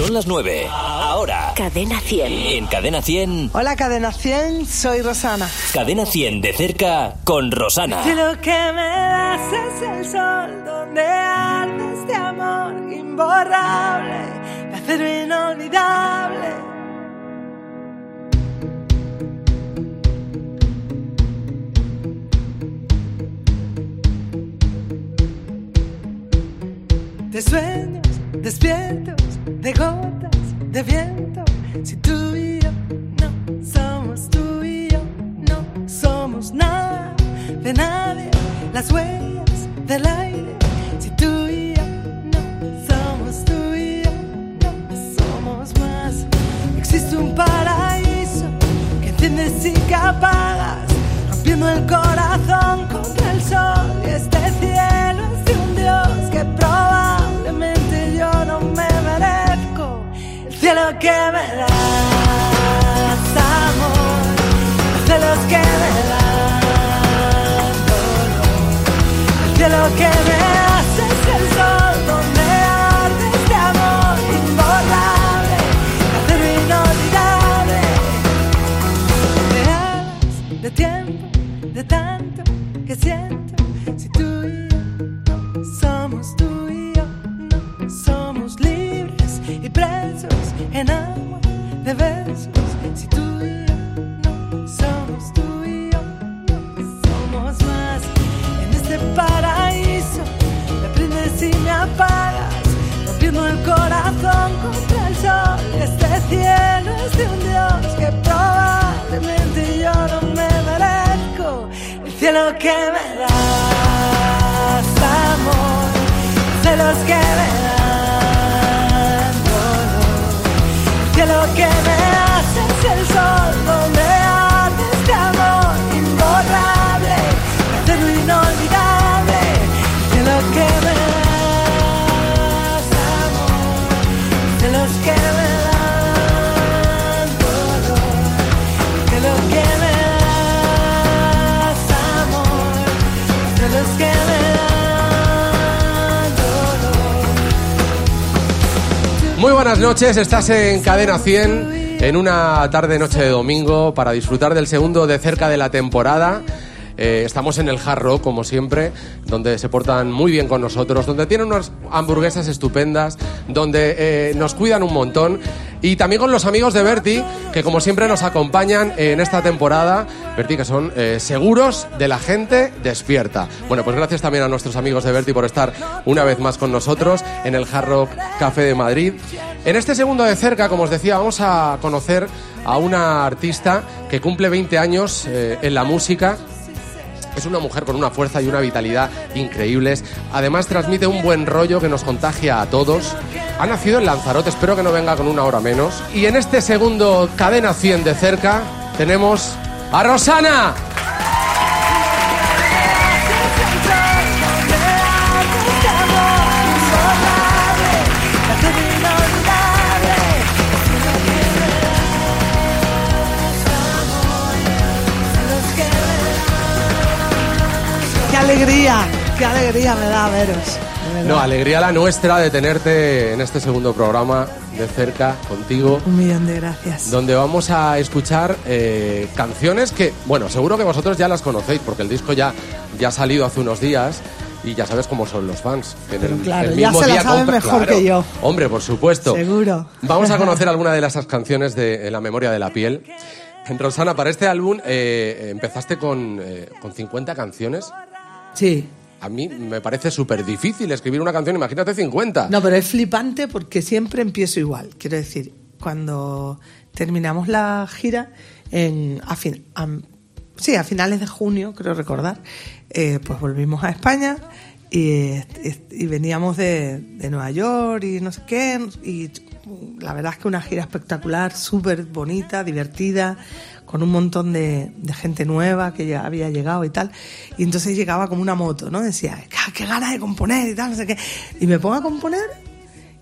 Son las 9. Ahora. Cadena 100. En Cadena 100. Hola, Cadena 100. Soy Rosana. Cadena 100 de cerca con Rosana. Si lo que me das es el sol donde arde este amor imborrable, placer inolvidable. De sueños despiertos, de gotas de viento. Si tú y yo no somos tú y yo, no somos nada de nadie. Las huellas del aire. Si tú y yo no somos tú y yo, no somos más. Existe un paraíso que enciendes y que apagas, rompiendo el corazón contra el sol. Y este cielo El cielo que me das, amor. Los celos que me dan dolor. El cielo que me das buenas noches, estás en Cadena 100 en una tarde noche de domingo para disfrutar del segundo de cerca de la temporada. Eh, estamos en el Jarro, como siempre, donde se portan muy bien con nosotros, donde tienen unas hamburguesas estupendas, donde eh, nos cuidan un montón. Y también con los amigos de Berti, que como siempre nos acompañan en esta temporada. Berti, que son eh, seguros de la gente despierta. Bueno, pues gracias también a nuestros amigos de Berti por estar una vez más con nosotros en el Hard Rock Café de Madrid. En este segundo de cerca, como os decía, vamos a conocer a una artista que cumple 20 años eh, en la música. Es una mujer con una fuerza y una vitalidad increíbles. Además transmite un buen rollo que nos contagia a todos. Ha nacido en Lanzarote, espero que no venga con una hora menos. Y en este segundo cadena 100 de cerca tenemos a Rosana. Alegría, qué alegría me da veros. No, alegría la nuestra de tenerte en este segundo programa de cerca contigo. Un millón de gracias. donde vamos a escuchar eh, canciones que, bueno, seguro que vosotros ya las conocéis, porque el disco ya, ya ha salido hace unos días y ya sabes cómo son los fans. que en Pero el- claro, el ya mismo se la saben mejor claro. que yo. Hombre, por supuesto. Seguro. Vamos a conocer alguna de esas canciones de la memoria de la piel. Rosana, para este álbum eh, empezaste con, eh, con 50 canciones. Sí. A mí me parece súper difícil escribir una canción, imagínate 50. No, pero es flipante porque siempre empiezo igual. Quiero decir, cuando terminamos la gira, en, a fin- a- sí, a finales de junio, creo recordar, eh, pues volvimos a España y, y veníamos de, de Nueva York y no sé qué. Y la verdad es que una gira espectacular, súper bonita, divertida, con un montón de, gente nueva que ya había llegado y tal. Y entonces llegaba como una moto, ¿no? Decía, "Ah, qué ganas de componer y tal, no sé qué. Y me pongo a componer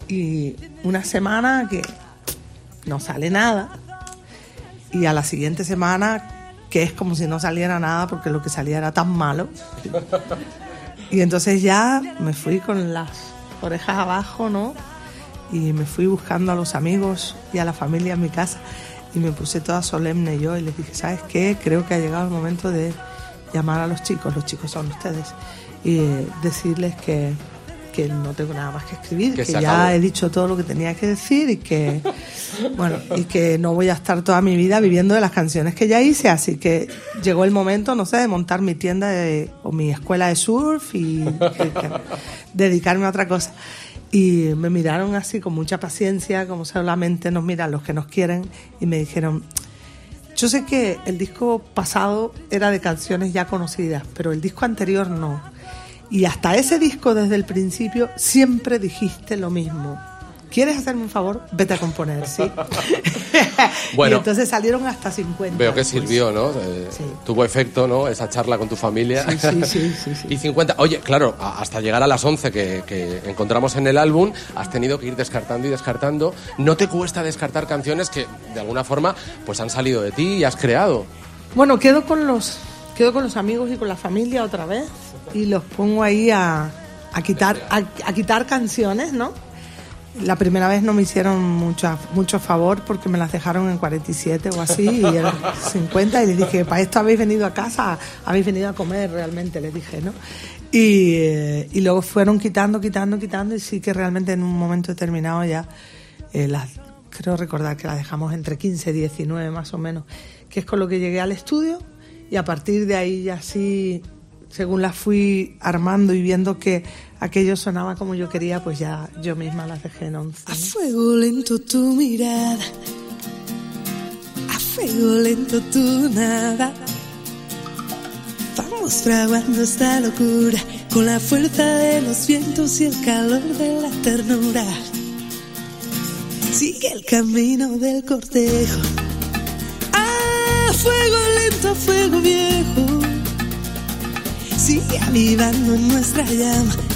y una semana que no sale nada. Y a la siguiente semana, que es como si no saliera nada porque lo que salía era tan malo. Y entonces ya me fui con las orejas abajo, ¿no? Y me fui buscando a los amigos y a la familia en mi casa y me puse toda solemne yo y les dije, ¿sabes qué? Creo que ha llegado el momento de llamar a los chicos, los chicos son ustedes, y decirles que, que no tengo nada más que escribir, que, ya he dicho todo lo que tenía que decir y que bueno, y que no voy a estar toda mi vida viviendo de las canciones que ya hice, así que llegó el momento, no sé, de montar mi tienda de, o mi escuela de surf y dedicarme a otra cosa. Y me miraron así con mucha paciencia, como solamente nos miran los que nos quieren, y me dijeron, yo sé que el disco pasado era de canciones ya conocidas, pero el disco anterior no. Y hasta ese disco desde el principio siempre dijiste lo mismo. ¿Quieres hacerme un favor? Vete a componer, ¿sí? bueno, y entonces salieron hasta 50. Veo que sirvió, ¿no? Eh, tuvo efecto, ¿no? Esa charla con tu familia. Sí, sí, sí, y 50. Oye, claro, hasta llegar a las 11 que, que, encontramos en el álbum, has tenido que ir descartando y descartando. ¿No te cuesta descartar canciones que, de alguna forma, pues han salido de ti y has creado? Bueno, quedo con los, quedo con los amigos y con la familia otra vez y los pongo ahí a, a quitar, a quitar canciones, ¿no? La primera vez no me hicieron mucho, mucho favor porque me las dejaron en 47 o así y eran 50 y les dije, para esto habéis venido a casa, habéis venido a comer realmente, les dije, ¿no? Y, eh, y luego fueron quitando, quitando, quitando y sí que realmente en un momento determinado ya eh, las, creo recordar que las dejamos entre 15 y 19 más o menos, que es con lo que llegué al estudio y a partir de ahí ya sí según las fui armando y viendo que aquello sonaba como yo quería, pues ya yo misma las dejé en once. A fuego lento tu mirada, a fuego lento tu nada. Vamos fraguando esta locura con la fuerza de los vientos y el calor de la ternura. Sigue el camino del cortejo. A fuego lento, fuego viejo Sigue avivando nuestra llama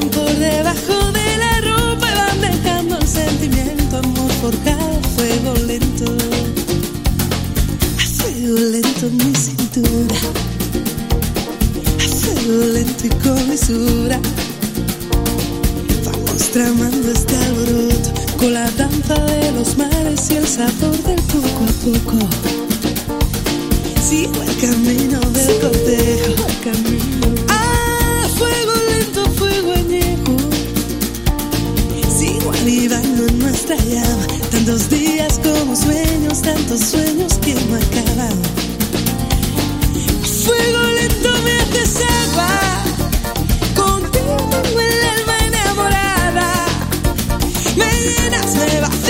Por debajo de la ropa y van dejando el sentimiento, amor por cada fuego lento. A fuego lento mi cintura, a fuego lento y con mesura. Vamos tramando este alboroto con la danza de los mares y el sabor del poco a poco. Sigo el camino del cortejo, el camino Tantos días como sueños, tantos sueños que no acaban. Fuego lento me hace salva. Contigo tengo el alma enamorada. Me llenas, me bajas.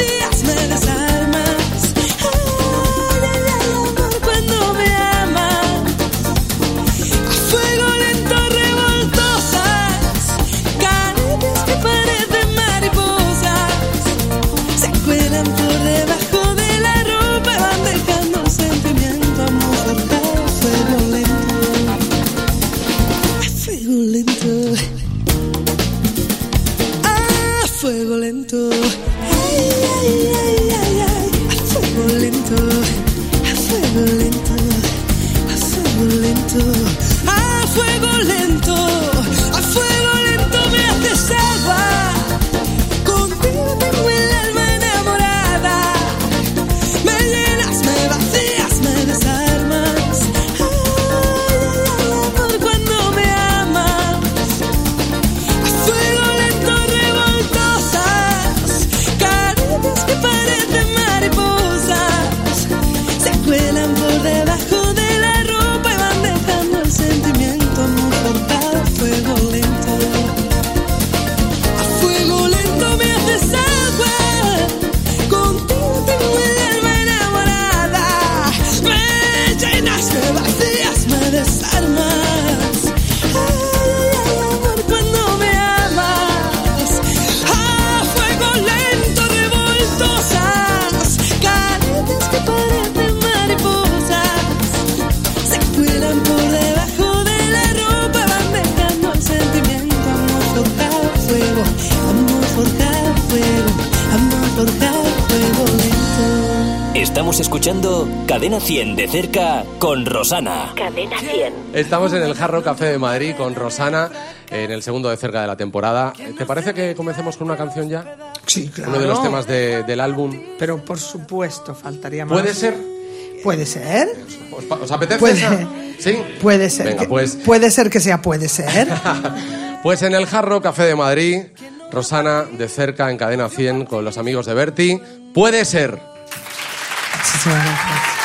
De cerca con Rosana. Cadena 100. Estamos en el Jarro Café de Madrid con Rosana en el segundo de cerca de la temporada. ¿Te parece que comencemos con una canción ya? Sí, claro. Uno de los temas de- del álbum. Pero por supuesto, faltaría más. ¿Puede ser? Puede ser. ¿Os, apetece Puede- esa? ¿Sí? Puede ser. Venga, que- pues, Puede ser que sea, puede ser. pues en el Jarro Café de Madrid, Rosana de cerca en Cadena 100 con los amigos de Berti. Puede ser. Muchísimas gracias.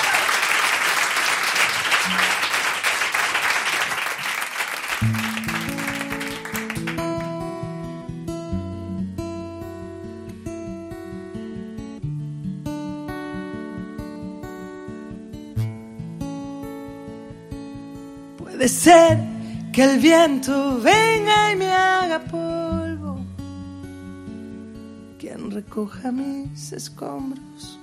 Que el viento venga y me haga polvo, quien recoja mis escombros,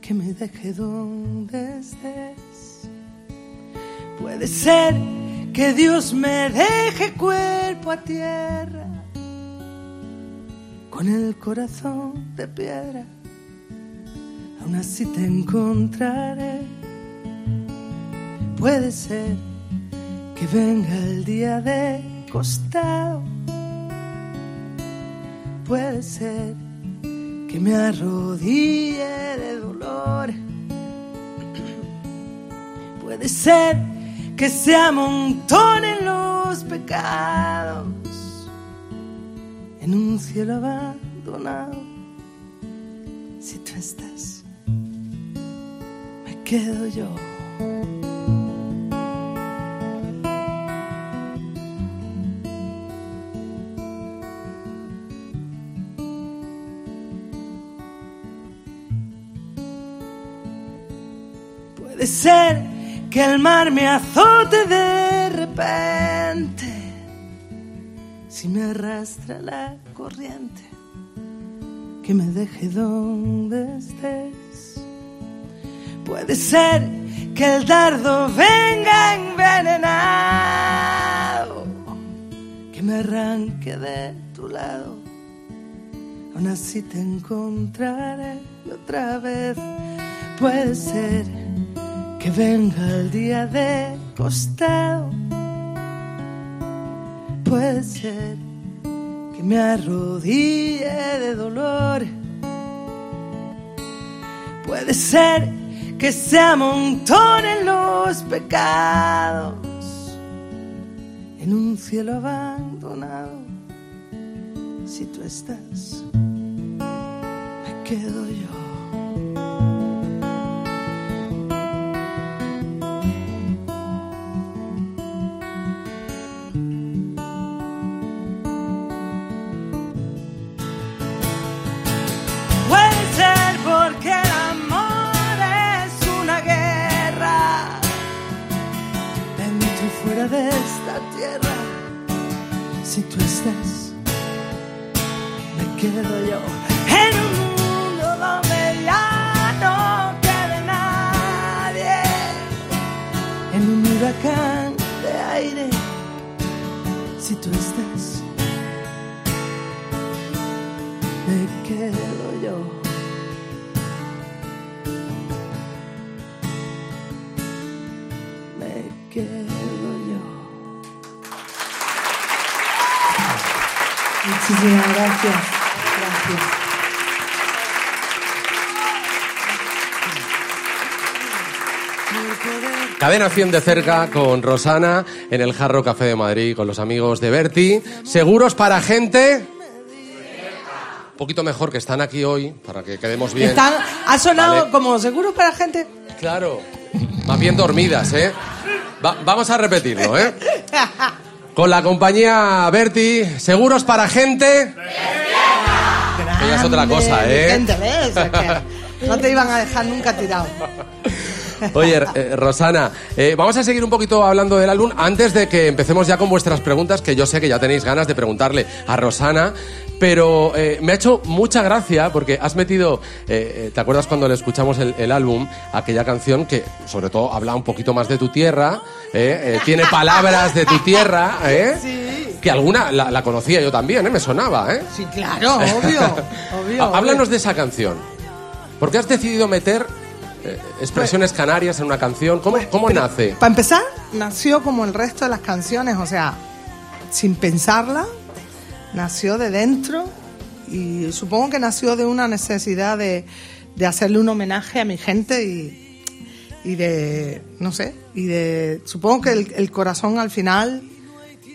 que me deje donde estés. Puede ser que Dios me deje cuerpo a tierra, con el corazón de piedra, aún así te encontraré. Puede ser que venga el día de costado. Puede ser que me arrodille de dolor. Puede ser que se amontonen los pecados en un cielo abandonado. Si tú estás, me quedo yo. Puede ser que el mar me azote de repente si me arrastra la corriente que me deje donde estés. Puede ser que el dardo venga envenenado que me arranque de tu lado. Aún así te encontraré otra vez. Puede ser que venga el día de costado. Puede ser que me arrodille de dolor. Puede ser que se amontonen los pecados en un cielo abandonado. Si tú estás, me quedo yo. Esta tierra. Si tú estás, me quedo yo en un mundo donde ya no quede nadie, en un huracán de aire. Si tú estás, Muchísimas gracias. Gracias. Cadena 100 de cerca con Rosana en el Jarro Café de Madrid con los amigos de Berti. Seguros para gente. Un poquito mejor que están aquí hoy para que quedemos bien. Están- ha sonado Vale. como seguro para gente. Claro. Más bien dormidas, ¿eh? Va- vamos a repetirlo, ¿eh? Con la compañía Berti, seguros para gente. Que ya es otra cosa, ¿eh? Gente, ¿ves? Que no te iban a dejar nunca tirado. Oye, eh, Rosana, eh, vamos a seguir un poquito hablando del álbum antes de que empecemos ya con vuestras preguntas, que yo sé que ya tenéis ganas de preguntarle a Rosana, Pero eh, me ha hecho mucha gracia porque has metido, eh, eh, ¿te acuerdas cuando le escuchamos el, el álbum? Aquella canción que sobre todo habla un poquito más de tu tierra, eh, tiene palabras de tu tierra, ¿eh? que alguna la, la conocía yo también, ¿eh? me sonaba. ¿eh? Sí, claro, obvio. obvio Há- Háblanos obvio. de esa canción. ¿Por qué has decidido meter expresiones canarias en una canción? ¿Cómo, cómo nace? Para empezar, nació como el resto de las canciones, o sea, sin pensarla, nació de dentro y supongo que nació de una necesidad de, de hacerle un homenaje a mi gente y, y de, no sé, y de, supongo que el, corazón al final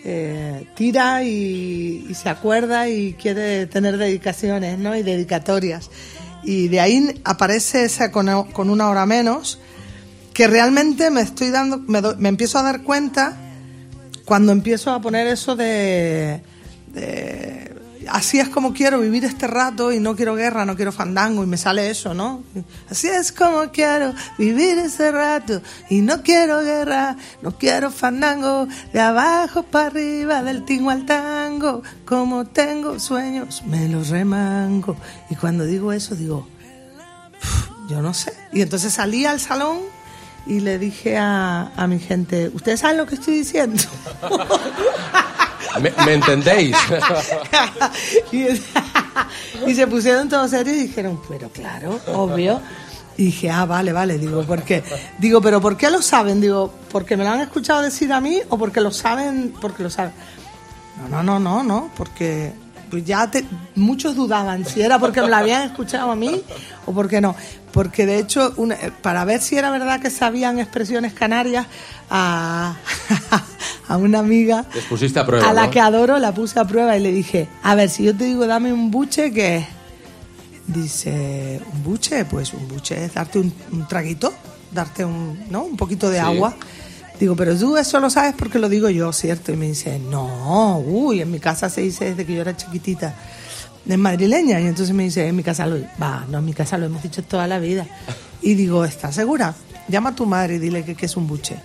eh, tira y, se acuerda y quiere tener dedicaciones, ¿no? Y dedicatorias. Y de ahí aparece esa con, una hora menos, que realmente me estoy dando, me, me empiezo a dar cuenta cuando empiezo a poner eso de, de, así es como quiero vivir este rato y no quiero guerra, no quiero fandango y me sale eso, ¿no? Así es como quiero vivir este rato y no quiero guerra, no quiero fandango, de abajo para arriba, del tingo al tango, como tengo sueños, me los remango. Y cuando digo eso digo, yo no sé. Y entonces salí al salón y le dije a, a mi gente, ¿ustedes saben lo que estoy diciendo? ¿Me, entendéis? y, y se pusieron todos serios y dijeron, pero claro, obvio. Y dije, ah, vale, vale, digo, ¿por qué? Digo, pero ¿por qué lo saben? Digo, ¿porque me lo han escuchado decir a mí o porque lo saben, porque lo saben? No, no, no, no, no, porque pues ya te- muchos dudaban si era porque me lo habían escuchado a mí o porque no. Porque de hecho, una- eh, para ver si era verdad que sabían expresiones canarias, a, a una amiga Les pusiste a prueba, a la ¿no? que adoro la puse a prueba y le dije, a ver, si yo te digo dame un buche, ¿qué es? Dice, ¿un buche? Pues un buche es darte un, un traguito, darte un, ¿no? un poquito de Sí. agua. Digo, pero tú eso lo sabes porque lo digo yo, ¿cierto? Y me dice, no, uy, en mi casa se dice desde que yo era chiquitita, es madrileña. Y entonces me dice, en mi casa lo, va, no, en mi casa lo hemos dicho toda la vida. Y digo, ¿estás segura? Llama a tu madre y dile que, que es un buche.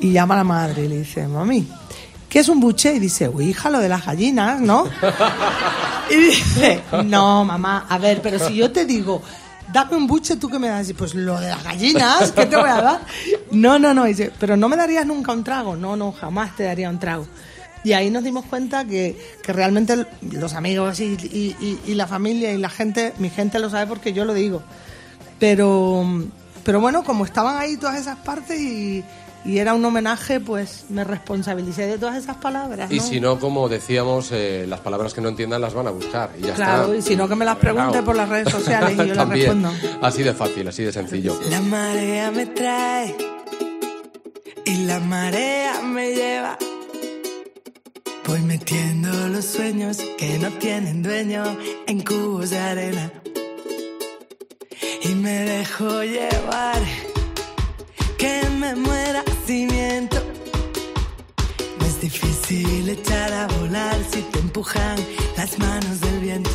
Y llama a la madre y le dice, mami, ¿qué es un buche? Y dice, uy, hija, lo de las gallinas, ¿no? Y dice, no, mamá, a ver, pero si yo te digo, dame un buche, ¿tú qué me das? Y pues lo de las gallinas, ¿qué te voy a dar? No, no, no, dice, pero no me darías nunca un trago. No, no, jamás te daría un trago. Y ahí nos dimos cuenta que, que realmente los amigos y, y- y- y la familia y la gente, mi gente lo sabe porque yo lo digo. Pero, pero bueno, como estaban ahí todas esas partes y, y era un homenaje, pues me responsabilicé de todas esas palabras. Y ¿no? si no, como decíamos, eh, las palabras que no entiendan las van a buscar. Y ya Claro, está. y si no, que me las pregunte por las redes sociales y yo También. respondo. Así de fácil, así de sencillo. La marea me trae y la marea me lleva. Voy metiendo los sueños que no tienen dueño en cubos de arena. Y me dejo llevar, que me muera si miento. Es difícil echar a volar si te empujan las manos del viento.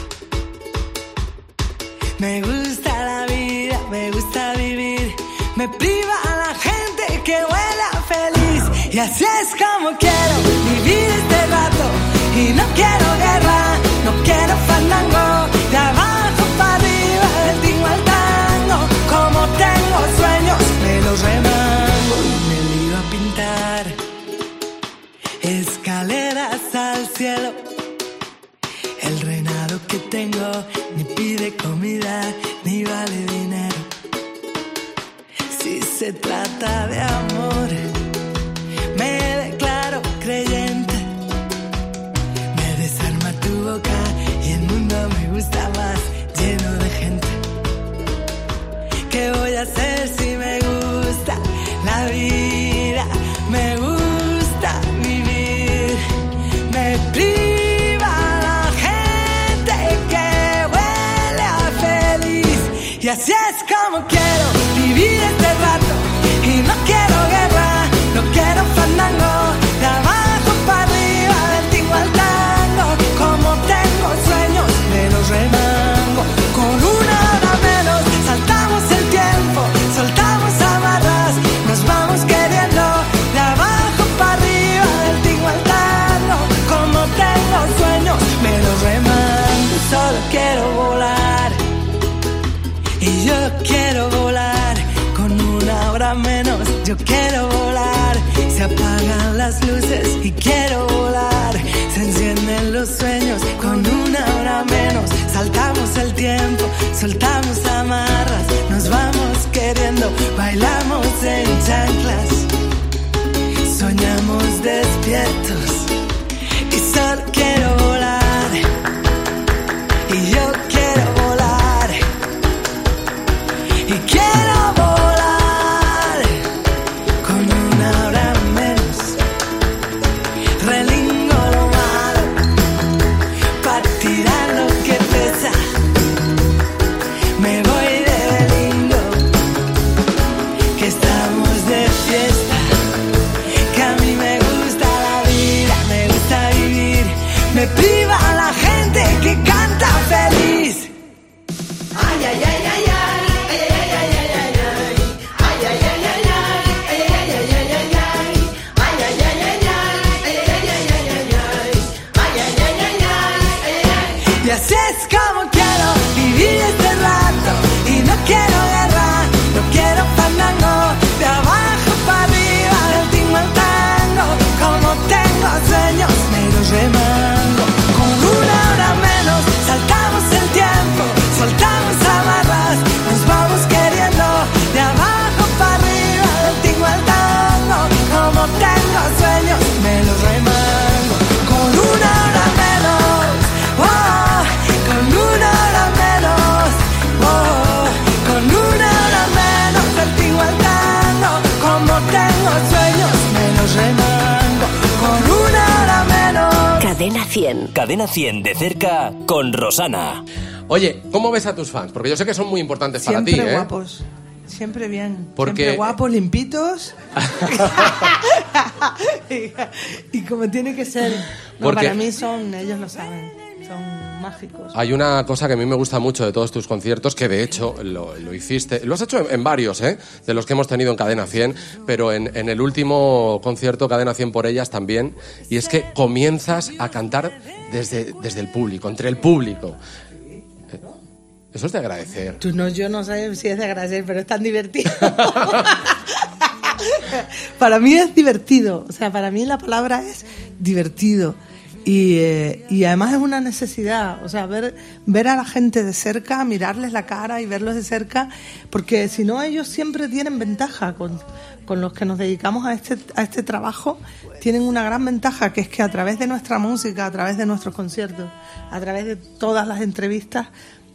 Me gusta la vida, me gusta vivir. Me priva a la gente que huela feliz. Y así es como quiero vivir este rato. Y no quiero guerra, no quiero fandango. Ni pide comida ni vale dinero. Si se trata de amor, me declaro creyente. Me desarma tu boca y el mundo me gusta más lleno de gente. ¿Qué voy a hacer Se apagan las luces y quiero volar. Se encienden los sueños con una hora menos. Saltamos el tiempo, soltamos amarras. Nos vamos queriendo, bailamos en chanclas. Soñamos despiertos y solo quiero Cadena 100 de cerca con Rosana. Oye, ¿cómo ves a tus fans? Porque yo sé que son muy importantes para ti, Siempre ¿eh? guapos. Siempre bien. Porque- Siempre guapos, limpitos. y, y como tiene que ser. No, Porque- para mí son, ellos lo saben, mágicos. Hay una cosa que a mí me gusta mucho de todos tus conciertos, que de hecho lo, lo hiciste, lo has hecho en, en varios, ¿eh? de los que hemos tenido en Cadena 100, pero en, en el último concierto, Cadena 100 por ellas también, y es que comienzas a cantar desde, desde el público, entre el público. Eh, Eso es de agradecer. Tú no, yo no sé si es de agradecer, pero es tan divertido. para mí es divertido. O sea, para mí la palabra es divertido. Y, eh, y además es una necesidad. O sea, ver, ver a la gente de cerca, mirarles la cara y verlos de cerca, porque si no, ellos siempre tienen ventaja con, con los que nos dedicamos a este, a este trabajo. Tienen una gran ventaja, que es que a través de nuestra música, a través de nuestros conciertos, a través de todas las entrevistas,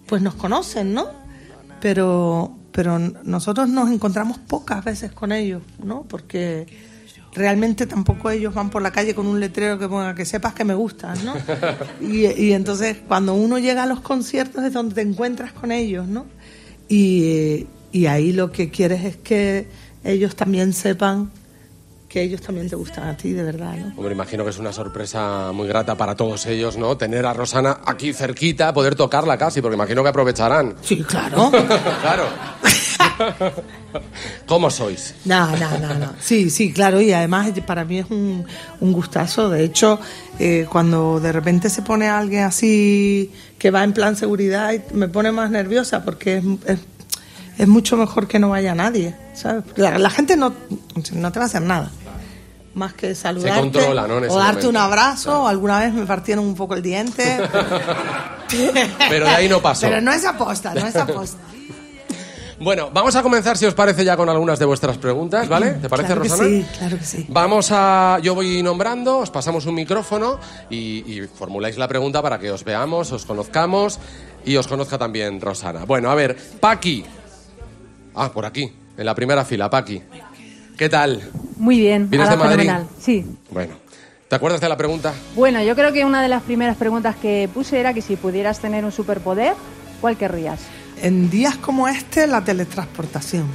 pues nos conocen, ¿no? pero pero nosotros nos encontramos pocas veces con ellos, ¿no? Porque realmente tampoco ellos van por la calle con un letrero que ponga que sepas que me gustas, ¿no? Y, y entonces cuando uno llega a los conciertos es donde te encuentras con ellos, ¿no? Y, y ahí lo que quieres es que ellos también sepan que ellos también te gustan a ti, de verdad, ¿no? Hombre, imagino que es una sorpresa muy grata para todos ellos, ¿no? Tener a Rosana aquí cerquita, poder tocarla casi, porque imagino que aprovecharán. Sí, claro. claro. ¿Cómo sois? No, no, no, no. Sí, sí, claro, y además para mí es un, un gustazo. De hecho, eh, cuando de repente se pone alguien así que va en plan seguridad, me pone más nerviosa porque es, es, es mucho mejor que no vaya nadie, ¿sabes? La, la gente no, no te va a hacer nada. Más que saludarte controla, ¿no? en ese o darte momento. un abrazo, o alguna vez me partieron un poco el diente. Pero de ahí no pasó. Pero no es aposta, no es aposta. Bueno, vamos a comenzar, si os parece, ya con algunas de vuestras preguntas, ¿vale? ¿Te parece, claro que Rosana? sí, claro que sí. Vamos a. Yo voy nombrando, os pasamos un micrófono y, y formuláis la pregunta para que os veamos, os conozcamos y os conozca también Rosana. Bueno, a ver, Paqui. Ah, por aquí, en la primera fila, Paqui. ¿Qué tal? Muy bien, ¿Vienes de Madrid? fenomenal. Sí. Bueno, ¿te acuerdas de la pregunta? Bueno, yo creo que una de las primeras preguntas que puse era que si pudieras tener un superpoder, ¿cuál querrías? En días como este, la teletransportación.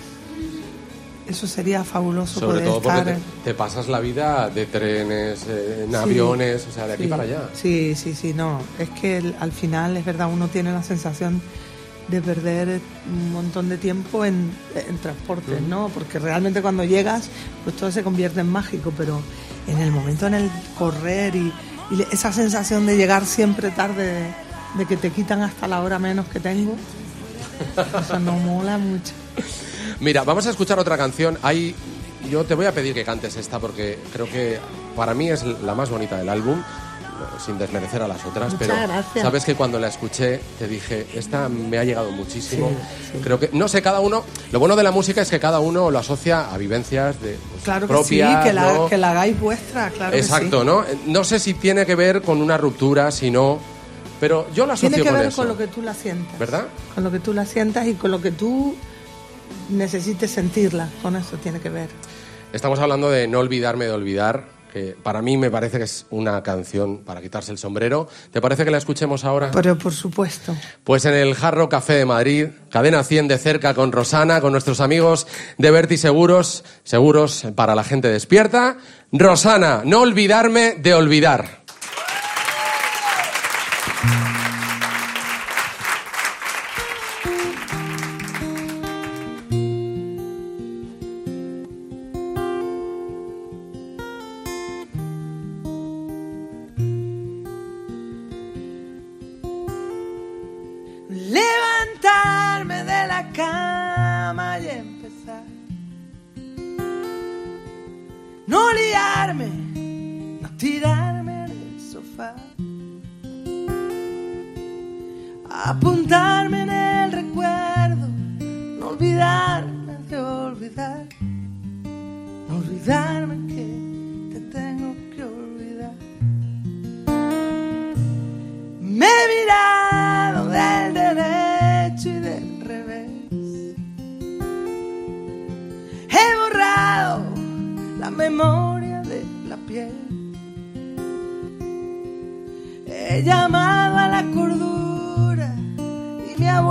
Eso sería fabuloso Sobre poder todo porque estar. te, te pasas la vida de trenes, eh, en Sí, aviones, o sea, de aquí sí, para allá. Sí, sí, sí, no. Es que el- al final, es verdad, uno tiene la sensación de perder un montón de tiempo en, en transportes, ¿no? Porque realmente cuando llegas, pues todo se convierte en mágico, pero en el momento en el correr y, esa sensación de llegar siempre tarde, de, de que te quitan hasta la hora menos que tengo, eso no mola mucho. Mira, vamos a escuchar otra canción. Hay yo te voy a pedir que cantes esta porque creo que para mí es la más bonita del álbum sin desmerecer a las otras, Muchas pero gracias. sabes que cuando la escuché te dije, esta me ha llegado muchísimo. Creo que, no sé, cada uno, lo bueno de la música es que cada uno lo asocia a vivencias de, pues, Claro que propias, sí, que la, ¿no? que la hagáis vuestra, claro Exacto, que sí. ¿no? No sé si tiene que ver con una ruptura, si no, pero yo la asocio Tiene que con ver eso. con lo que tú la sientas. ¿Verdad? Con lo que tú la sientas y con lo que tú necesites sentirla. Con eso tiene que ver. Estamos hablando de No olvidarme de olvidar, que para mí me parece que es una canción para quitarse el sombrero. ¿Te parece que la escuchemos ahora? Pero por supuesto. Pues en el Jarro Café de Madrid, cadena 100 de cerca con Rosana, con nuestros amigos de Berti Seguros, seguros para la gente despierta. Rosana, no olvidarme de olvidar. Memoria de la piel. He llamado a la cordura y me ha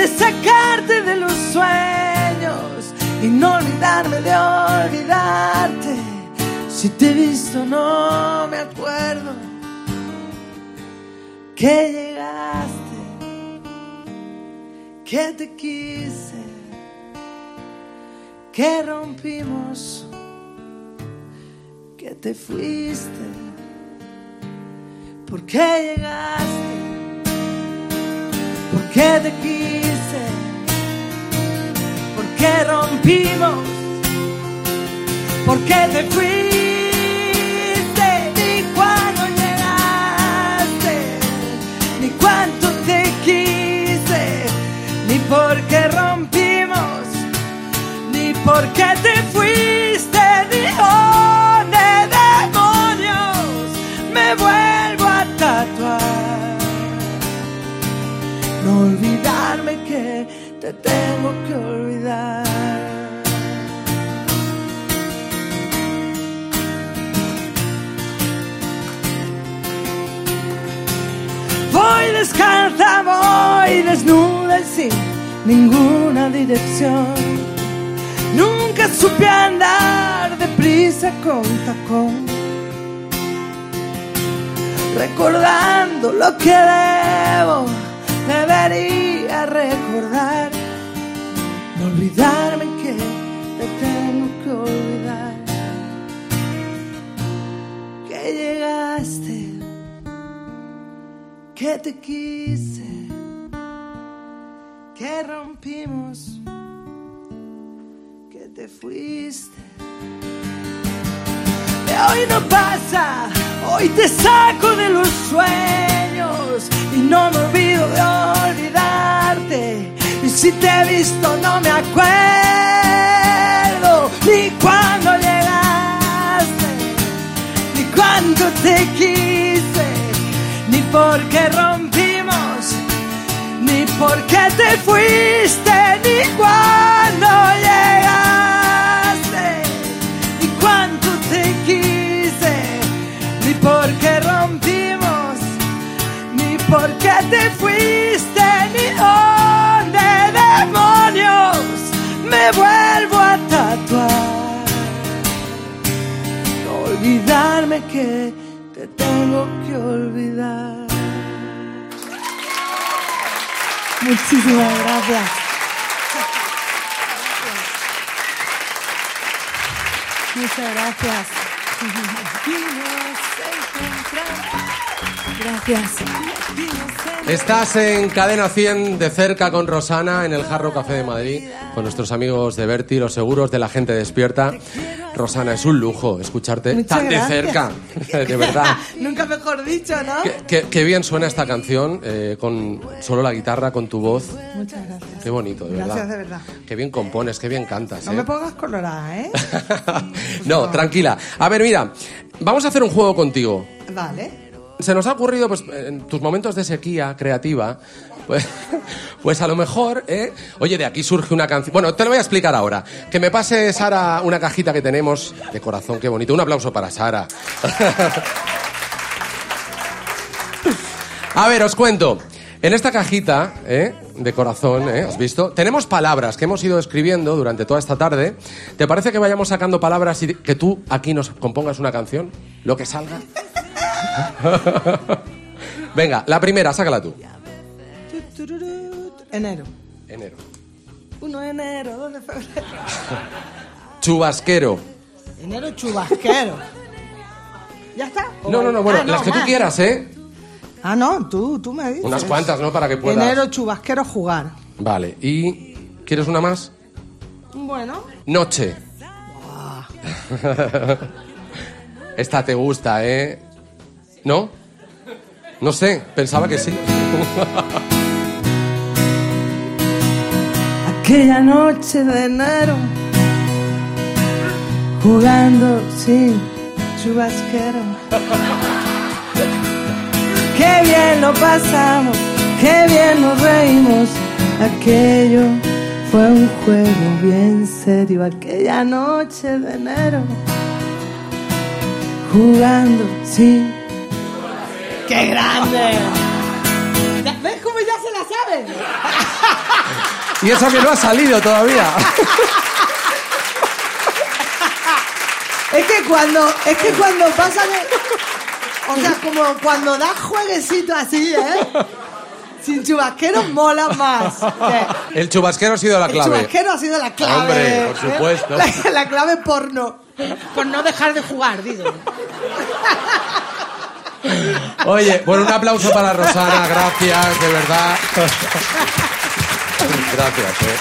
de sacarte de los sueños y no olvidarme de olvidarte. Si te he visto no me acuerdo que llegaste, que te quise, que rompimos, que te fuiste, ¿por qué llegaste? ¿Por qué te quise? ¿Por qué rompimos? ¿Por qué te fuiste? Ni cuando llegaste, ni cuánto te quise, ni por qué rompimos, ni por qué te fuiste, ni dónde olvidarme que te tengo que olvidar. Voy descalza, voy desnuda y sin ninguna dirección. Nunca supe andar deprisa con tacón. Recordando lo que debo, debería recordar. No olvidarme que te tengo que olvidar. Que llegaste que te quise, que rompimos, que te fuiste. Hoy no pasa, hoy te saco de los sueños y no me olvido de olvidarte. Y si te he visto no me acuerdo ni cuando llegaste, ni cuánto te quise ni por qué rompimos, ni por qué te fuiste, ni cuando llegaste, te fuiste, ni dónde demonios me vuelvo a tatuar. Olvidarme que te tengo que olvidar. Muchísimas gracias. Muchas gracias. Gracias. Estás en Cadena 100 de cerca con Rosana en el Jarro Café de Madrid con nuestros amigos de Berti, los seguros de la gente despierta. Rosana, es un lujo escucharte Muchas tan de cerca, de verdad. Nunca mejor dicho, ¿no? Qué, qué- qué bien suena esta canción eh, con solo la guitarra, con tu voz. Muchas gracias. Qué bonito, de verdad. Gracias, de verdad. Qué bien compones, qué bien cantas. No ¿eh? me pongas colorada, ¿eh? no, tranquila. A ver, mira, vamos a hacer un juego contigo. Vale. Se nos ha ocurrido, pues, en tus momentos de sequía creativa, pues, pues a lo mejor, ¿eh? Oye, de aquí surge una canción. Bueno, te lo voy a explicar ahora. Que me pase, Sara, una cajita que tenemos de corazón, qué bonito. Un aplauso para Sara. A ver, os cuento. En esta cajita ¿eh? de corazón, ¿eh? ¿has visto? Tenemos palabras que hemos ido escribiendo durante toda esta tarde. ¿Te parece que vayamos sacando palabras y que tú aquí nos compongas una canción? Lo que salga. Venga, la primera, sácala tú. Enero. Enero. 1 de enero, 2 de febrero. Chubasquero. Enero chubasquero. ¿Ya está? ¿O No, no, no, bueno, Ah, las que tú más. quieras, ¿eh? Ah, no, tú, tú me dices. Unas cuantas, ¿no? Para que puedas. Enero chubasquero jugar. Vale, ¿y quieres una más? Bueno, Noche. Esta te gusta, ¿eh? ¿No? No sé, pensaba que sí. aquella noche de enero, jugando sin chubasquero. Qué bien lo pasamos, qué bien nos reímos. Aquello fue un juego bien serio, aquella noche de enero, jugando sin. ¡Qué grande! ¿Ves cómo ya se la saben? Y eso que no ha salido todavía. Es que cuando, es que cuando pasa de, o sea, como cuando das jueguecito así, ¿eh? Sin chubasquero mola más. El chubasquero ha sido la el clave. chubasquero ha sido la clave. Hombre, por ¿eh? supuesto. La, la clave porno. Por no dejar de jugar, digo. Oye, bueno, un aplauso para Rosana, gracias, de verdad. Gracias, ¿eh?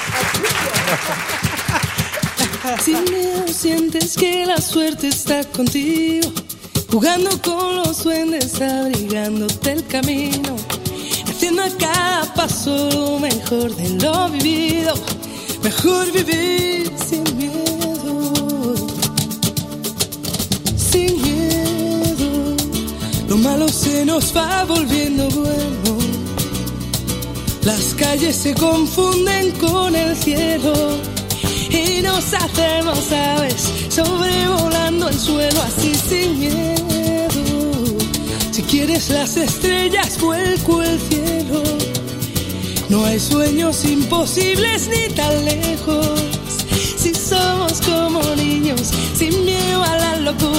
Sin miedo sientes que la suerte está contigo, jugando con los duendes, abrigándote el camino, haciendo a cada paso lo mejor de lo vivido, mejor vivir sin miedo, sin miedo, lo malo se nos va volviendo bueno. Las calles se confunden con el cielo y nos hacemos aves sobrevolando el suelo así sin miedo. Si quieres las estrellas, vuelco el cielo. No hay sueños imposibles ni tan lejos. Si somos como niños, sin miedo a la locura,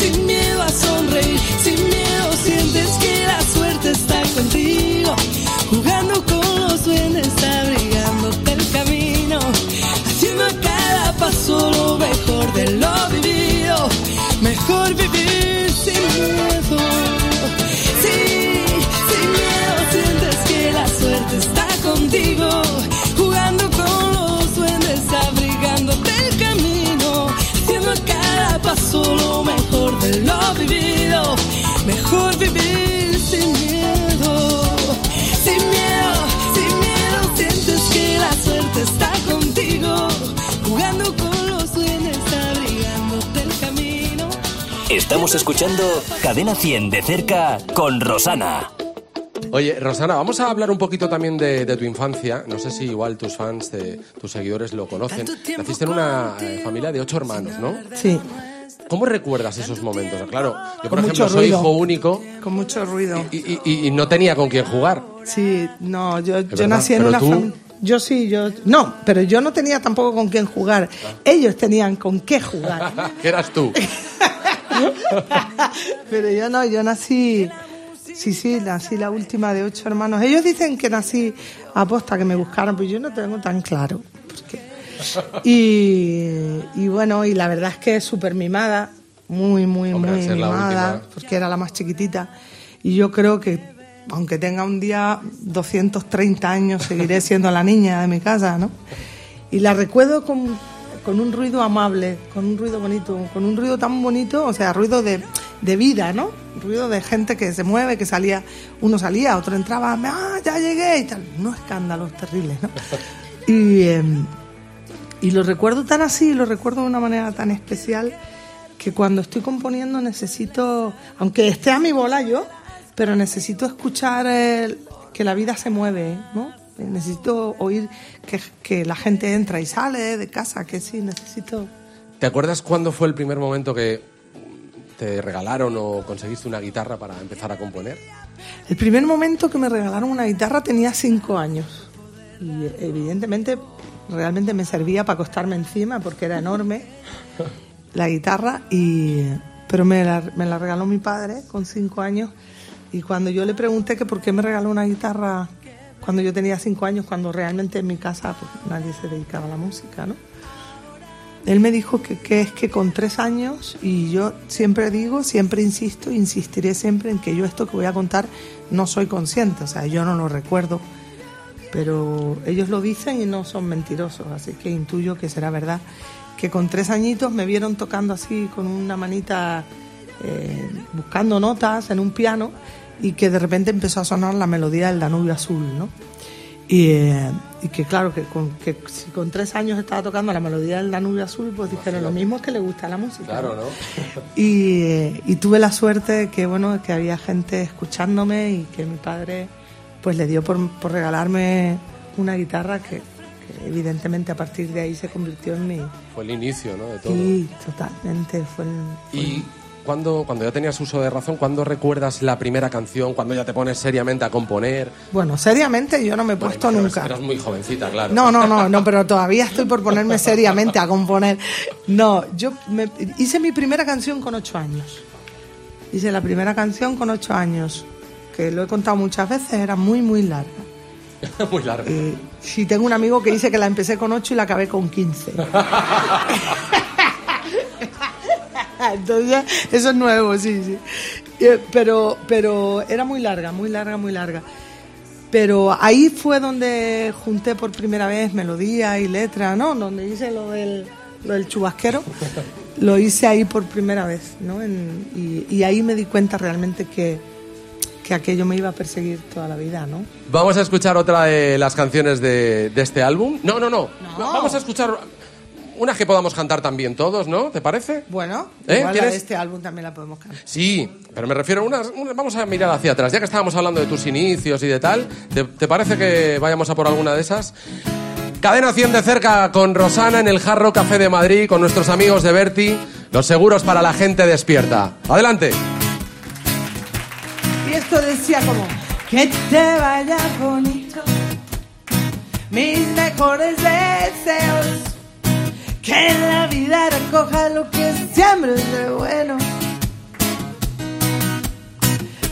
sin miedo a sonreír, sin miedo sientes que la suerte está contigo, jugando con los duendes, abrigándote el camino, haciendo a cada paso lo mejor de lo vivido, mejor vivir sin miedo. Sí, sin miedo sientes que la suerte está contigo, vivido, mejor vivir sin miedo, sin miedo, sin miedo sientes que la suerte está contigo, jugando con los duendes, abrigándote el camino. Estamos escuchando Cadena 100 de cerca con Rosana. Oye, Rosana, vamos a hablar un poquito también de, de tu infancia. No sé si igual tus fans, de, tus seguidores lo conocen. Naciste en una eh, familia de ocho hermanos, ¿no? Sí, ¿Cómo recuerdas esos momentos? Claro, yo por Con ejemplo soy ruido. hijo único con mucho ruido. y, y- y- y no tenía con quién jugar. Sí, no, yo, yo nací en una familia. Yo sí, yo. No, pero yo no tenía tampoco con quién jugar. Ellos tenían con qué jugar. ¿Qué eras tú? pero yo no, yo nací. Sí, sí, nací la última de ocho hermanos. Ellos dicen que nací aposta, que me buscaron, pero yo no tengo tan claro. Y, y bueno, y la verdad es que es súper mimada, muy, muy, Hombre, muy mimada, porque era la más chiquitita. Y yo creo que, aunque tenga un día 230 años, seguiré siendo la niña de mi casa, ¿no? Y la recuerdo con, con un ruido amable, con un ruido bonito, con un ruido tan bonito, o sea, ruido de, de vida, ¿no? Ruido de gente que se mueve, que salía, uno salía, otro entraba, ah, ya llegué y tal. Unos escándalos terribles, ¿no? Y, eh, y lo recuerdo tan así, lo recuerdo de una manera tan especial que cuando estoy componiendo necesito, aunque esté a mi bola yo, pero necesito escuchar el- que la vida se mueve, ¿no? Necesito oír que, que la gente entra y sale de casa, que sí, necesito... ¿Te acuerdas cuándo fue el primer momento que te regalaron o conseguiste una guitarra para empezar a componer? El primer momento que me regalaron una guitarra tenía cinco años. Y evidentemente, realmente me servía para acostarme encima porque era enorme la guitarra. Y, pero me la, me la regaló mi padre con cinco años. Y cuando yo le pregunté que por qué me regaló una guitarra cuando yo tenía cinco años, cuando realmente en mi casa pues, nadie se dedicaba a la música, ¿no? Él me dijo que, que es que con tres años, y yo siempre digo, siempre insisto, insistiré siempre en que yo esto que voy a contar no soy consciente, o sea, yo no lo recuerdo, pero ellos lo dicen y no son mentirosos, así que intuyo que será verdad, que con tres añitos me vieron tocando así con una manita, eh, buscando notas en un piano, y que de repente empezó a sonar la melodía del Danubio Azul, ¿no? Y, eh, y que claro, que, con, que si con tres años estaba tocando la melodía del Danubio Azul, pues dijeron lo mismo es que le gusta la música. Claro, ¿no? Y, eh, y tuve la suerte de que, bueno, que había gente escuchándome y que mi padre pues le dio por, por regalarme una guitarra que, que evidentemente a partir de ahí se convirtió en mi... Fue el inicio, ¿no? De todo. Sí, totalmente. Fue el- fue Y cuando, cuando ya tenías uso de razón, ¿cuándo recuerdas la primera canción? ¿Cuando ya te pones seriamente a componer? Bueno, seriamente yo no me he puesto nunca. Eras muy jovencita, claro. No, no, no, no, pero todavía estoy por ponerme seriamente a componer. No, yo me- hice mi primera canción con ocho años. Hice la primera canción con ocho años, que lo he contado muchas veces, era muy, muy larga. muy larga. Eh, sí, tengo un amigo que dice que la empecé con ocho y la acabé con 15. Entonces, eso es nuevo, sí, sí. Eh, Pero, pero era muy larga, muy larga, muy larga. Pero ahí fue donde junté por primera vez melodía y letra, ¿no? Donde hice lo del, lo del chubasquero. Lo hice ahí por primera vez, ¿no? En- y, y ahí me di cuenta realmente que, que aquello me iba a perseguir toda la vida, ¿no? Vamos a escuchar otra de las canciones de, de este álbum. No, no, no, Vamos a escuchar una que podamos cantar también todos, ¿no? ¿Te parece? Bueno, ¿Eh? igual la de este álbum también la podemos cantar. Sí, pero me refiero a unas, una- Vamos a mirar hacia atrás. Ya que estábamos hablando de tus inicios y de tal, ¿te, te parece que vayamos a por alguna de esas? Cadena 100 de cerca con Rosana en el Jarro Café de Madrid, con nuestros amigos de Berti, los seguros para la gente despierta. Adelante. Y esto decía como, que te vaya bonito, mis mejores deseos, Que la vida recoja lo que siempre es de bueno.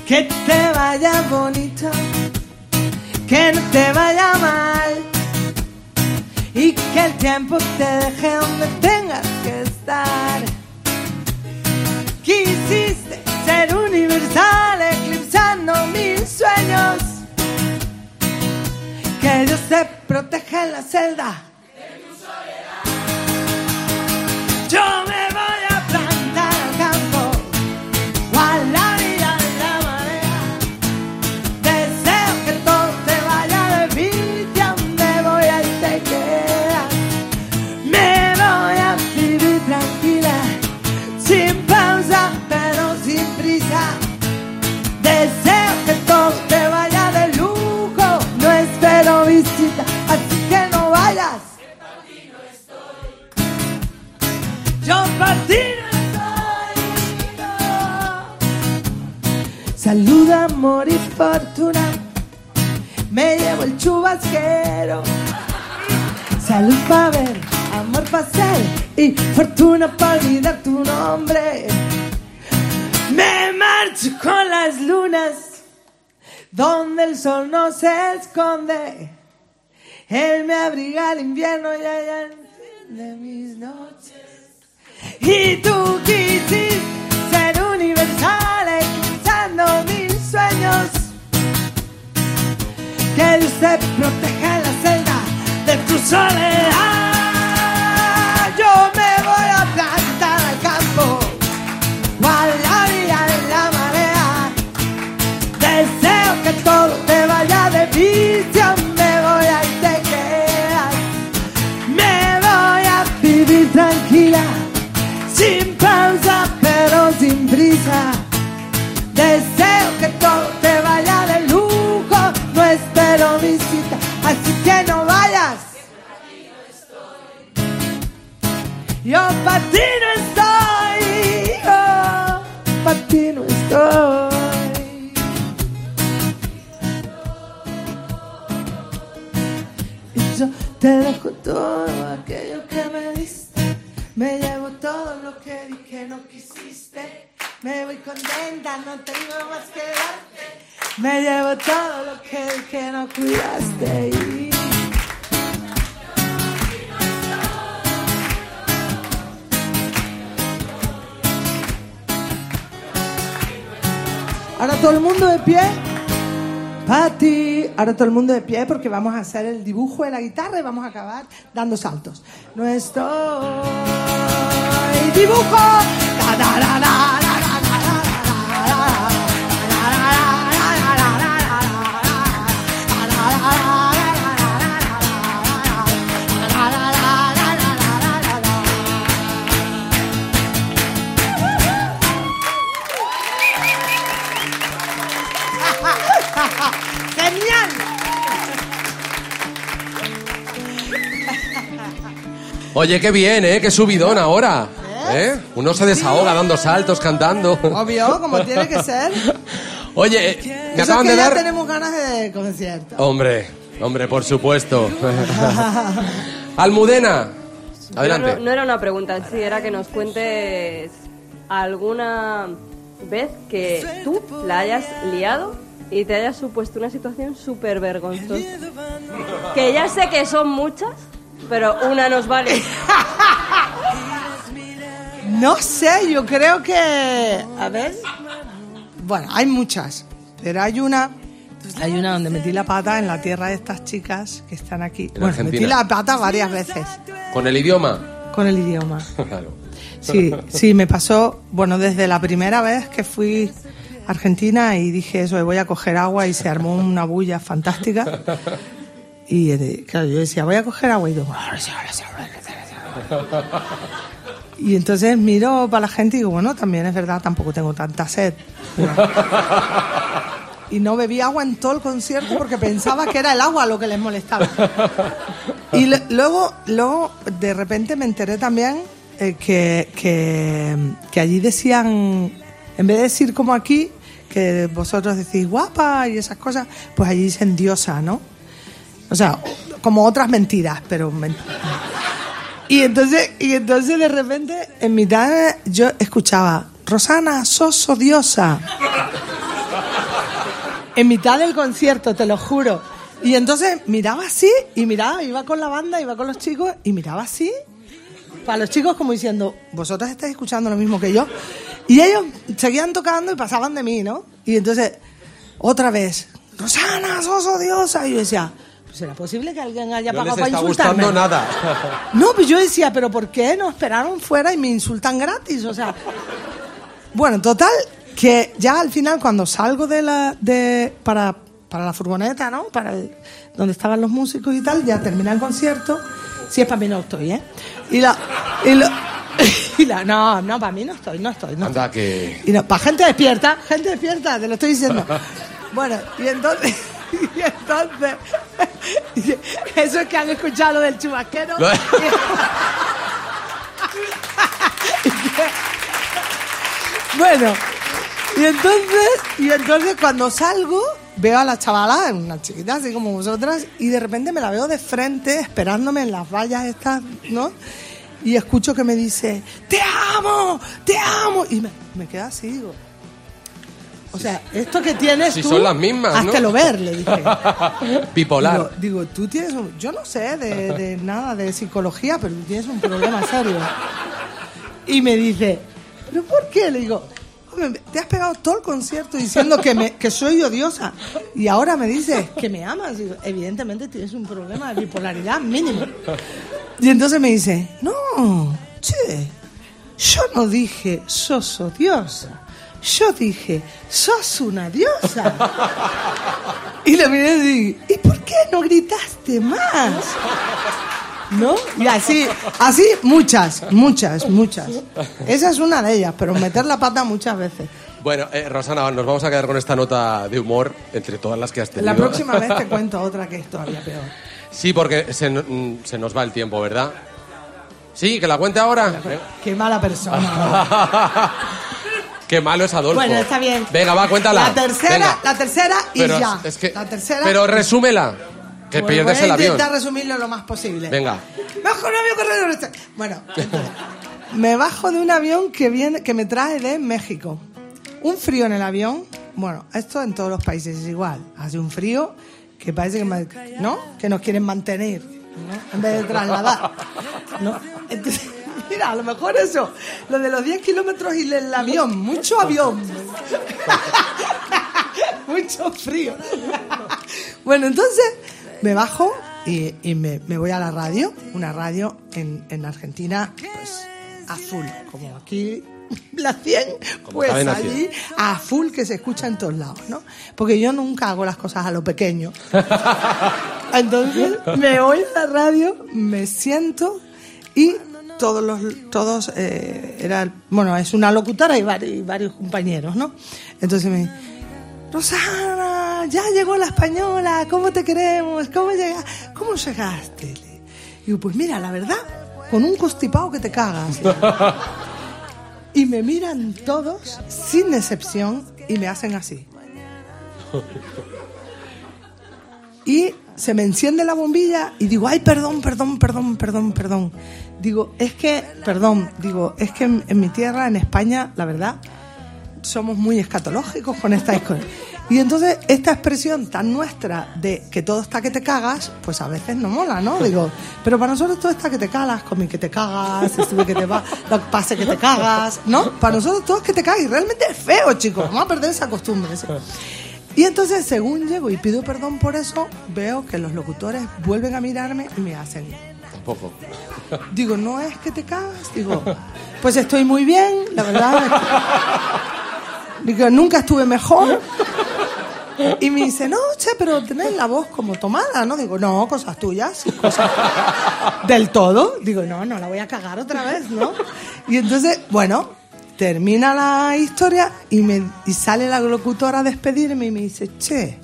Que te vaya bonito, que no te vaya mal. Y que el tiempo te deje donde tengas que estar. Quisiste ser universal, eclipsando mis sueños. Que Dios te proteja en la celda. Yo me voy a plantar al campo o a la orilla de la marea. Deseo que todo te vaya de vicia, me voy a te. Me voy a vivir tranquila, sin pausa pero sin prisa. Salud, amor y fortuna. Me llevo el chubasquero. Salud para ver, amor para ser y fortuna para olvidar tu nombre. Me marcho con las lunas donde el sol no se esconde. Él me abriga al invierno y allá de mis noches. Y tú quisiste Que Dios te proteja la celda de tu soledad. Que no vayas. Yo para ti no estoy, yo para ti no estoy. Y yo te dejo todo aquello que me diste. Me llevo todo lo que di que no quisiste. Me voy contenta, no tengo más que darte. Me llevo todo lo que que no cuidaste. Ahora todo el mundo de pie. Pati, ahora todo el mundo de pie porque vamos a hacer el dibujo de la guitarra y vamos a acabar dando saltos. No estoy dibujo. La, la, Oye, qué bien, ¿eh? Qué subidón ahora. ¿Eh? Uno se desahoga dando saltos, cantando. Obvio, como tiene que ser. Oye, eh, me Eso acaban es que de ya dar... tenemos ganas de concierto. Hombre, hombre, por supuesto. Almudena, adelante. No, no era una pregunta en sí, era que nos cuentes alguna vez que tú la hayas liado y te hayas supuesto una situación súper vergonzosa. Que ya sé que son muchas, pero una nos vale. No sé, yo creo que. A ver. Bueno, hay muchas, pero hay una. Hay una donde metí la pata en la tierra de estas chicas que están aquí. En bueno, metí la pata varias veces Con el idioma. con el idioma. Claro. Sí, sí, me pasó, bueno, desde la primera vez que fui a Argentina y dije eso, voy a coger agua y se armó una bulla fantástica. Y claro, yo decía, voy a coger agua y digo, y entonces miro para la gente y digo, bueno, también es verdad, tampoco tengo tanta sed. Y no bebí agua en todo el concierto porque pensaba que era el agua lo que les molestaba. Y luego, luego, de repente me enteré también eh, que, que, que allí decían, en vez de decir como aquí, que vosotros decís guapa y esas cosas, pues allí dicen diosa, ¿no? O sea, como otras mentiras, pero Y entonces, y entonces de repente, en mitad, yo escuchaba, Rosana, sos odiosa. En mitad del concierto, te lo juro. Y entonces miraba así, y miraba, iba con la banda, iba con los chicos, y miraba así, para los chicos como diciendo, vosotros estáis escuchando lo mismo que yo. Y ellos seguían tocando y pasaban de mí, ¿no? Y entonces, otra vez, Rosana, sos odiosa. Y yo decía, ¿será posible que alguien haya No les pagado para está insultarme? gustando nada. No, pues yo decía, pero ¿por qué no esperaron fuera y me insultan gratis? O sea, bueno, total, que ya al final cuando salgo de la, de, para, para la furgoneta, ¿no? Para el- donde estaban los músicos y tal, ya termina el concierto. Si es para mí no estoy, ¿eh? Y la, y la, y la- no, no, para mí no estoy, no estoy, no estoy. Anda, que... Y no, para gente despierta, gente despierta, te lo estoy diciendo. Bueno, y entonces, y entonces, eso es que han escuchado lo del chubasquero. Bueno, y entonces, y entonces cuando salgo, veo a la chavala, una chiquita así como vosotras, y de repente me la veo de frente, esperándome en las vallas estas, ¿no? Y escucho que me dice, te amo, te amo. Y me, me queda así, digo. O sea, esto que tienes Si tú, son las mismas, ¿no? háztelo ver, le dije. Bipolar. Digo, digo, tú tienes un... Yo no sé de, de nada de psicología, pero tú tienes un problema serio. Y me dice, ¿pero por qué? Le digo, "Hombre, te has pegado todo el concierto diciendo que, me, que soy odiosa y ahora me dices que me amas. Digo, evidentemente tienes un problema de bipolaridad mínimo. Y entonces me dice, no, che, yo no dije sos odiosa. Yo dije, sos una diosa. Y le miré y dije, ¿y por qué no gritaste más? ¿No? Y así, así muchas, muchas, muchas. Esa es una de ellas, pero meter la pata muchas veces. Bueno, eh, Rosana, nos vamos a quedar con esta nota de humor entre todas las que has tenido. La próxima vez te cuento otra que es todavía peor. Sí, porque se, se nos va el tiempo, ¿verdad? Sí, que la cuente ahora. Qué mala persona. Qué malo es Adolfo. Bueno, está bien. Venga, va, cuéntala. La tercera, Venga. la tercera y Pero ya. es que- la tercera. Pero resúmela. Que Pues pierdes voy el a avión. intentar resumirlo lo más posible. Venga. Bajo un avión corredor. este. Bueno, entonces, me bajo de un avión que viene, que me trae de México. Un frío en el avión. Bueno, esto en todos los países es igual. Hace un frío que parece que, ¿no? que nos quieren mantener, ¿no? En vez de trasladar, ¿no? Entonces, mira, a lo mejor eso, lo de los 10 kilómetros y el avión, mucho avión. mucho frío. bueno, entonces me bajo y, y me, me voy a la radio, una radio en, en Argentina, pues a full, como aquí la 100, Como pues allí a full que se escucha en todos lados, ¿no? Porque yo nunca hago las cosas a lo pequeño. Entonces me voy a la radio, me siento y todos los todos eh, era bueno es una locutora y varios, y compañeros, ¿no? Entonces me Rosana, ya llegó la española, ¿cómo te queremos? ¿Cómo llega? ¿Cómo llegaste? Le Digo, pues mira, la verdad, con un constipado que te cagas. Y me miran todos, sin excepción, y me hacen así. Y se me enciende la bombilla y digo, ay, perdón, perdón, perdón, perdón, perdón. Digo, es que, perdón, digo, es que en, en mi tierra, en España, la verdad, somos muy escatológicos con estas cosas. Y entonces esta expresión tan nuestra de que todo está que te cagas, pues a veces no mola, ¿no? Digo, pero para nosotros todo está que te cagas, con mi que te cagas, estuve que te va, pase que te cagas, ¿no? Para nosotros todo es que te cagas y realmente es feo, chicos, vamos a perder esa costumbre. ¿sí? Y entonces, según llego y pido perdón por eso, veo que los locutores vuelven a mirarme y me hacen, Tampoco. Digo, no es que te cagas. Digo, pues estoy muy bien, la verdad. Digo, nunca estuve mejor. Y me dice, no, che, pero tenés la voz como tomada, ¿no? Digo, no, cosas tuyas, cosas del todo. Digo, no, no la voy a cagar otra vez, ¿no? Y entonces, bueno, termina la historia y, me, y sale la locutora a despedirme y me dice, che,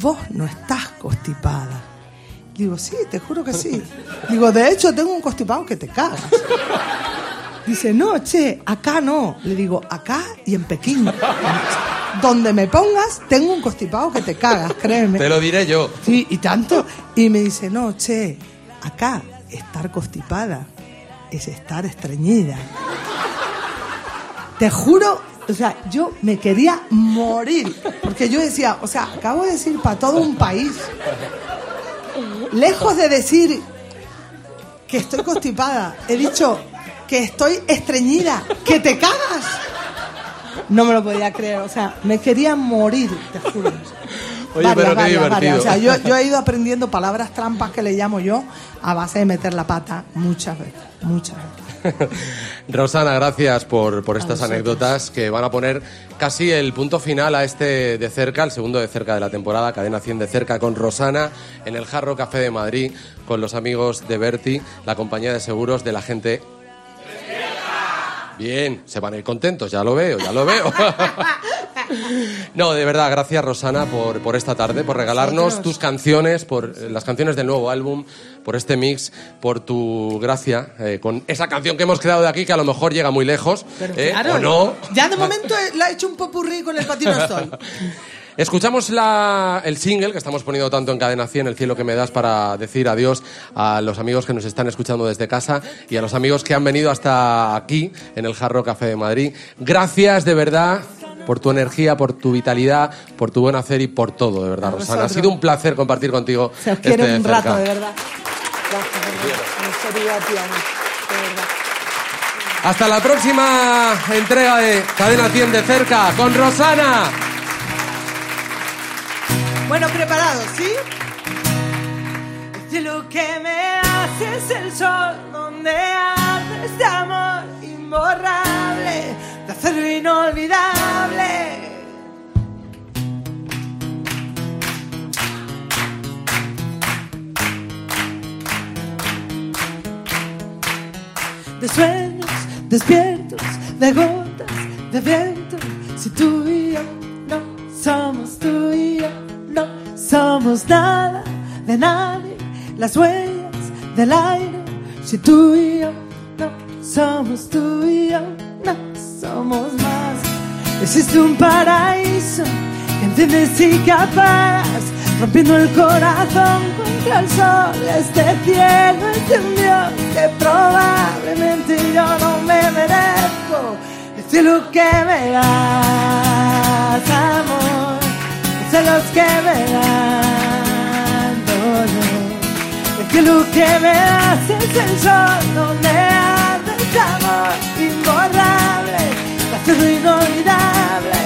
vos no estás constipada. Digo, sí, te juro que sí. Digo, de hecho, tengo un constipado que te cagas. Dice, no, che, acá no. Le digo, acá y en Pekín. Donde me pongas, tengo un constipado que te cagas, créeme. Te lo diré yo. Sí, y tanto. Y me dice, no, che, acá estar constipada, es estar estreñida. Te juro, o sea, yo me quería morir, porque yo decía, o sea, acabo de decir para todo un país, lejos de decir que estoy constipada, he dicho que estoy estreñida, que te cagas. No me lo podía creer, o sea, me quería morir, te juro. Oye, pero qué divertido. O sea, yo, yo he ido aprendiendo palabras trampas que le llamo yo a base de meter la pata muchas veces, muchas veces. Rosana, gracias por, por estas anécdotas que van a poner casi el punto final a este de cerca, el segundo de cerca de la temporada, Cadena 100 de cerca con Rosana en el Jarro Café de Madrid con los amigos de Berti, la compañía de seguros de la gente. Bien, se van a ir contentos, ya lo veo, ya lo veo. No, de verdad, gracias Rosana por, por esta tarde, por regalarnos tus canciones, por eh, las canciones del nuevo álbum, por este mix, por tu gracia eh, con esa canción que hemos quedado de aquí, que a lo mejor llega muy lejos, Pero eh, claro, o no. Ya de momento la he hecho un popurrí con el patino estoy. Escuchamos la- el single que estamos poniendo tanto en Cadena 100, El cielo que me das, para decir adiós a los amigos que nos están escuchando desde casa y a los amigos que han venido hasta aquí, en el Jarro Café de Madrid. Gracias de verdad por tu energía, por tu vitalidad, por tu buen hacer y por todo, de verdad, Rosana. Ha sido un placer compartir contigo. Se os este quiere de un cerca. rato, de verdad. Gracias, de verdad. De verdad. Hasta la próxima entrega de Cadena 100 de cerca con Rosana. Bueno, preparados, ¿sí? El cielo que me hace es el sol donde arde este amor de acero inolvidable. De sueños despiertos, de gotas de viento, si tú y yo no somos tú y yo, no somos nada de nadie, las huellas del aire, si tú y yo no somos tú y yo, somos más. Existe un paraíso que entiendes y apagas, rompiendo el corazón contra el sol. Este cielo es un Dios que probablemente yo no me merezco. El cielo que me das, amor, los celos que me dan dolor. El cielo que me das es el sol donde arde este amor imborrable, de acero inolvidable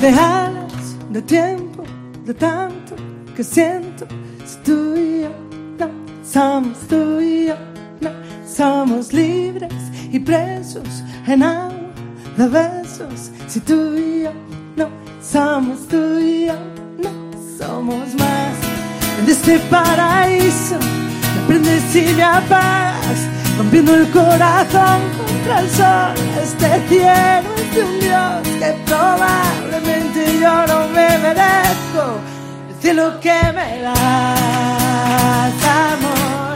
de alas, de tiempo, de tanto que siento. Si tú y yo somos tú y yo, no somos libres y presos en agua de besos. Si tú y yo no somos tú y yo, no somos más. En este paraíso me prendes y me apagas, rompiendo el corazón el sol. Este cielo es de un Dios que probablemente yo no me merezco. El cielo que me das, amor,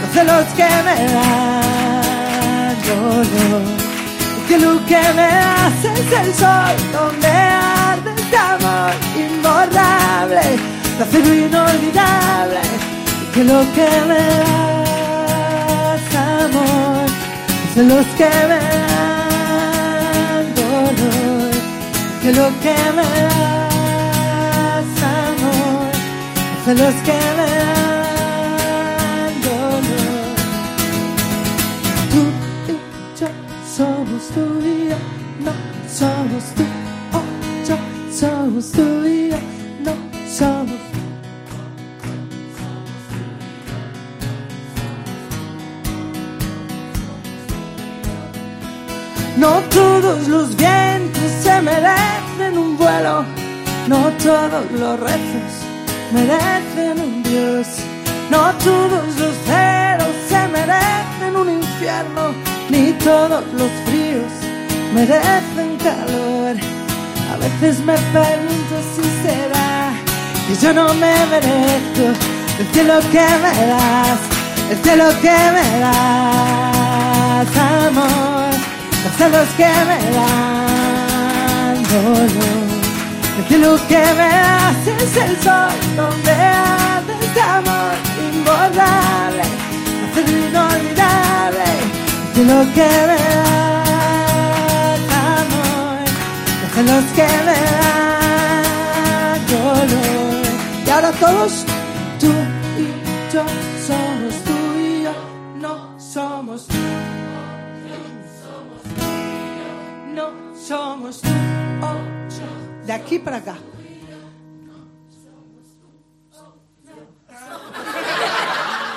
los celos que me dan dolor. El cielo que me das es el sol donde arde este amor imborrable, de acero inolvidable. El cielo que me das, amor, los celos que me dolor. El cielo que me das, amor, los celos que me dolor. Tú y yo somos y yo, no somos tú o yo, somos tú y No todos los vientos se merecen un vuelo, no todos los rezos merecen un Dios, no todos los ceros se merecen un infierno, ni todos los fríos merecen calor. A veces me pregunto si será que yo no me merezco el cielo que me das, el cielo que me das, amor, las celdas que me dan dolor. El lo que me das es el sol donde haces este amor imborrable, haces inolvidable. El cielo que me das amor, los celos que me dan dolor. Y ahora todos tú y yo somos No somos tú o yo. De aquí para acá.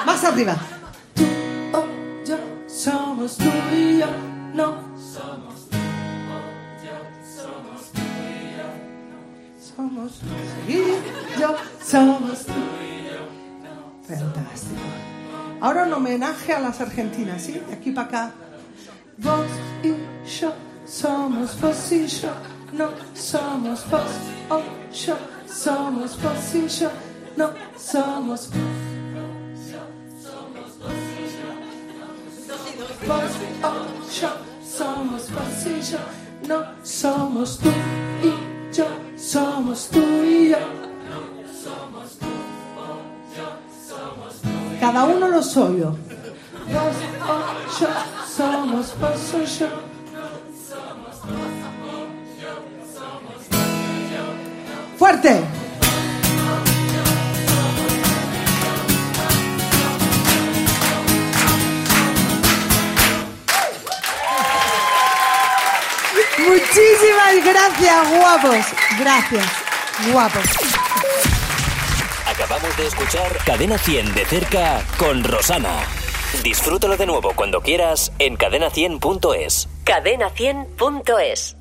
Más arriba. Tú o yo somos tú y yo, no somos tú o yo, somos tú y yo, somos tú y yo, somos tú y yo. Fantástico. Ahora un homenaje a las argentinas, ¿sí? De aquí para acá. Vos y yo somos vos y yo, no somos vos o yo, somos vos y yo, no somos vos. vos o yo, somos vos y yo, no somos tú y yo, somos tú y yo. Cada uno lo suyo. Vos o yo, somos vos yo. Fuerte. Muchísimas gracias, guapos. Gracias, guapos. Acabamos de escuchar Cadena 100 de cerca con Rosana. Disfrútalo de nuevo cuando quieras en cadena100.es. Cadena100.es